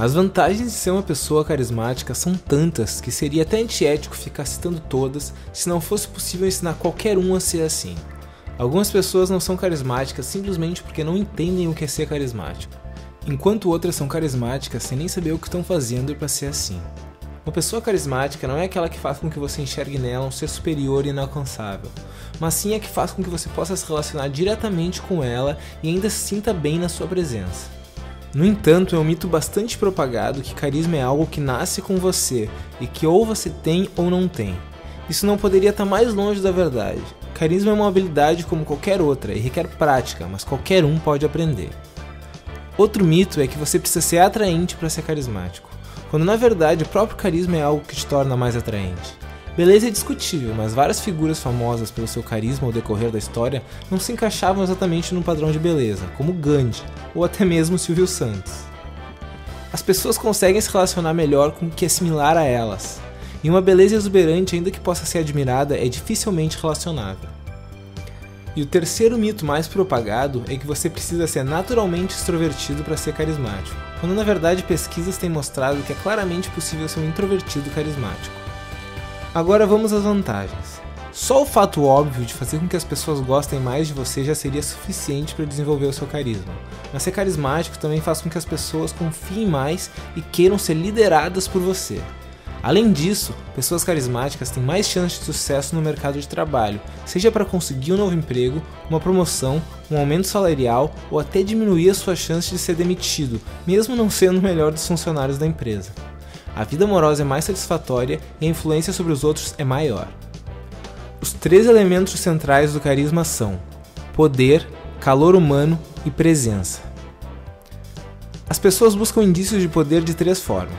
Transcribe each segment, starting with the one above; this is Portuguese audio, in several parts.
As vantagens de ser uma pessoa carismática são tantas que seria até antiético ficar citando todas se não fosse possível ensinar qualquer um a ser assim. Algumas pessoas não são carismáticas simplesmente porque não entendem o que é ser carismático, enquanto outras são carismáticas sem nem saber o que estão fazendo para ser assim. Uma pessoa carismática não é aquela que faz com que você enxergue nela um ser superior e inalcançável, mas sim a que faz com que você possa se relacionar diretamente com ela e ainda se sinta bem na sua presença. No entanto, é um mito bastante propagado que carisma é algo que nasce com você e que ou você tem ou não tem. Isso não poderia estar mais longe da verdade. Carisma é uma habilidade como qualquer outra e requer prática, mas qualquer um pode aprender. Outro mito é que você precisa ser atraente para ser carismático, quando na verdade o próprio carisma é algo que te torna mais atraente. Beleza é discutível, mas várias figuras famosas pelo seu carisma ao decorrer da história não se encaixavam exatamente no padrão de beleza, como Gandhi ou até mesmo Silvio Santos. As pessoas conseguem se relacionar melhor com o que é similar a elas, e uma beleza exuberante, ainda que possa ser admirada, é dificilmente relacionável. E o terceiro mito mais propagado é que você precisa ser naturalmente extrovertido para ser carismático, quando na verdade pesquisas têm mostrado que é claramente possível ser um introvertido carismático. Agora vamos às vantagens. Só o fato óbvio de fazer com que as pessoas gostem mais de você já seria suficiente para desenvolver o seu carisma. Mas ser carismático também faz com que as pessoas confiem mais e queiram ser lideradas por você. Além disso, pessoas carismáticas têm mais chances de sucesso no mercado de trabalho, seja para conseguir um novo emprego, uma promoção, um aumento salarial ou até diminuir a sua chance de ser demitido, mesmo não sendo o melhor dos funcionários da empresa a vida amorosa é mais satisfatória e a influência sobre os outros é maior. Os três elementos centrais do carisma são poder, calor humano e presença. As pessoas buscam indícios de poder de três formas: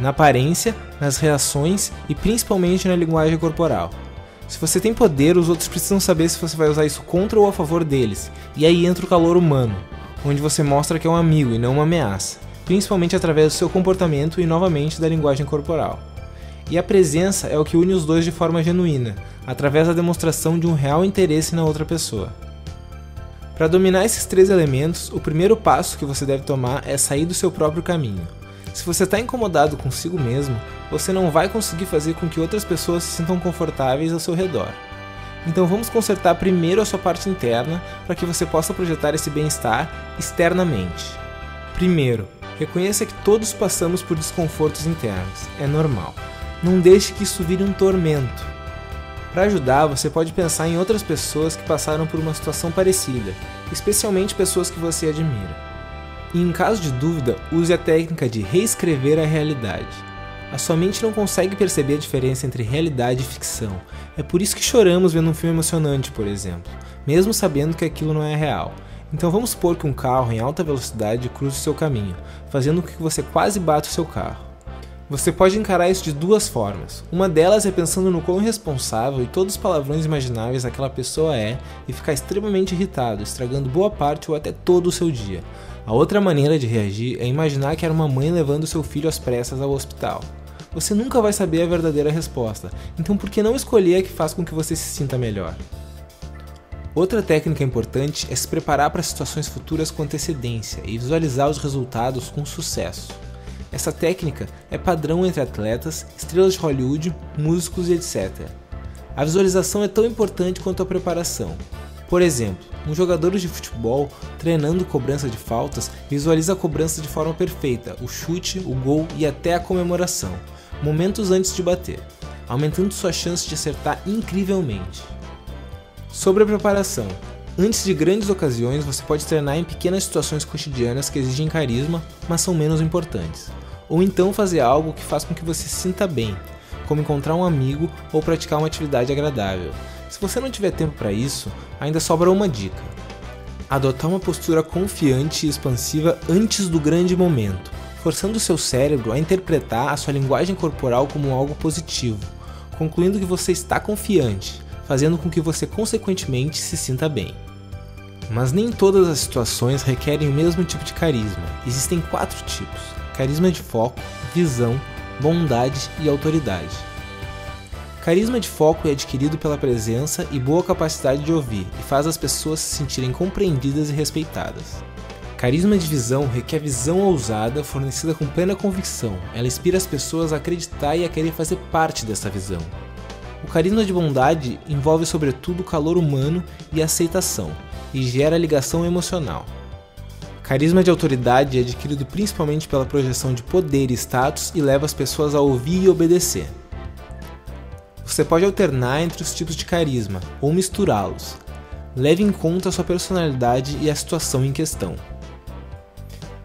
na aparência, nas reações e principalmente na linguagem corporal. Se você tem poder, os outros precisam saber se você vai usar isso contra ou a favor deles, e aí entra o calor humano, onde você mostra que é um amigo e não uma ameaça principalmente através do seu comportamento e novamente da linguagem corporal. E a presença é o que une os dois de forma genuína, através da demonstração de um real interesse na outra pessoa. Para dominar esses três elementos, o primeiro passo que você deve tomar é sair do seu próprio caminho. Se você está incomodado consigo mesmo, você não vai conseguir fazer com que outras pessoas se sintam confortáveis ao seu redor. Então vamos consertar primeiro a sua parte interna para que você possa projetar esse bem-estar externamente. Primeiro, Reconheça que todos passamos por desconfortos internos, é normal. Não deixe que isso vire um tormento. Para ajudar, você pode pensar em outras pessoas que passaram por uma situação parecida, especialmente pessoas que você admira. E em caso de dúvida, use a técnica de reescrever a realidade. A sua mente não consegue perceber a diferença entre realidade e ficção. É por isso que choramos vendo um filme emocionante, por exemplo, mesmo sabendo que aquilo não é real. Então vamos supor que um carro em alta velocidade cruze o seu caminho, fazendo com que você quase bata o seu carro. Você pode encarar isso de duas formas. Uma delas é pensando no quão irresponsável e todos os palavrões imagináveis aquela pessoa é e ficar extremamente irritado, estragando boa parte ou até todo o seu dia. A outra maneira de reagir é imaginar que era uma mãe levando seu filho às pressas ao hospital. Você nunca vai saber a verdadeira resposta, então por que não escolher a que faz com que você se sinta melhor? Outra técnica importante é se preparar para situações futuras com antecedência e visualizar os resultados com sucesso. Essa técnica é padrão entre atletas, estrelas de Hollywood, músicos e etc. A visualização é tão importante quanto a preparação. Por exemplo, um jogador de futebol treinando cobrança de faltas visualiza a cobrança de forma perfeita, o chute, o gol e até a comemoração, momentos antes de bater, aumentando sua chance de acertar incrivelmente. Sobre a preparação. Antes de grandes ocasiões, você pode treinar em pequenas situações cotidianas que exigem carisma, mas são menos importantes. Ou então fazer algo que faz com que você se sinta bem, como encontrar um amigo ou praticar uma atividade agradável. Se você não tiver tempo para isso, ainda sobra uma dica: adotar uma postura confiante e expansiva antes do grande momento, forçando seu cérebro a interpretar a sua linguagem corporal como algo positivo, concluindo que você está confiante fazendo com que você consequentemente se sinta bem. Mas nem todas as situações requerem o mesmo tipo de carisma. Existem quatro tipos: carisma de foco, visão, bondade e autoridade. Carisma de foco é adquirido pela presença e boa capacidade de ouvir e faz as pessoas se sentirem compreendidas e respeitadas. Carisma de visão requer visão ousada, fornecida com plena convicção. Ela inspira as pessoas a acreditar e a querer fazer parte dessa visão. O carisma de bondade envolve sobretudo calor humano e aceitação, e gera ligação emocional. Carisma de autoridade é adquirido principalmente pela projeção de poder e status e leva as pessoas a ouvir e obedecer. Você pode alternar entre os tipos de carisma ou misturá-los. Leve em conta a sua personalidade e a situação em questão.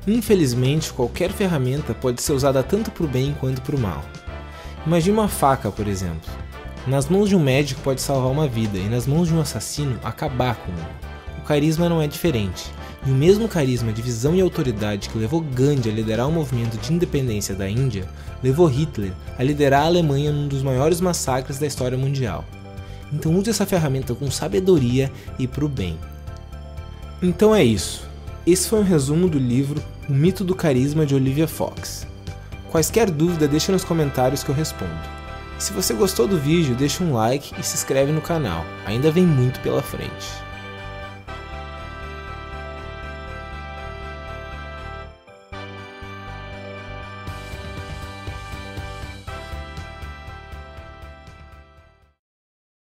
Infelizmente, qualquer ferramenta pode ser usada tanto para o bem quanto para o mal. Imagine uma faca, por exemplo. Nas mãos de um médico pode salvar uma vida e nas mãos de um assassino acabar com uma. O carisma não é diferente. E o mesmo carisma de visão e autoridade que levou Gandhi a liderar o movimento de independência da Índia, levou Hitler a liderar a Alemanha num dos maiores massacres da história mundial. Então use essa ferramenta com sabedoria e para o bem. Então é isso. Esse foi um resumo do livro O Mito do Carisma de Olivia Fox. Quaisquer dúvida, deixa nos comentários que eu respondo. Se você gostou do vídeo, deixa um like e se inscreve no canal, ainda vem muito pela frente.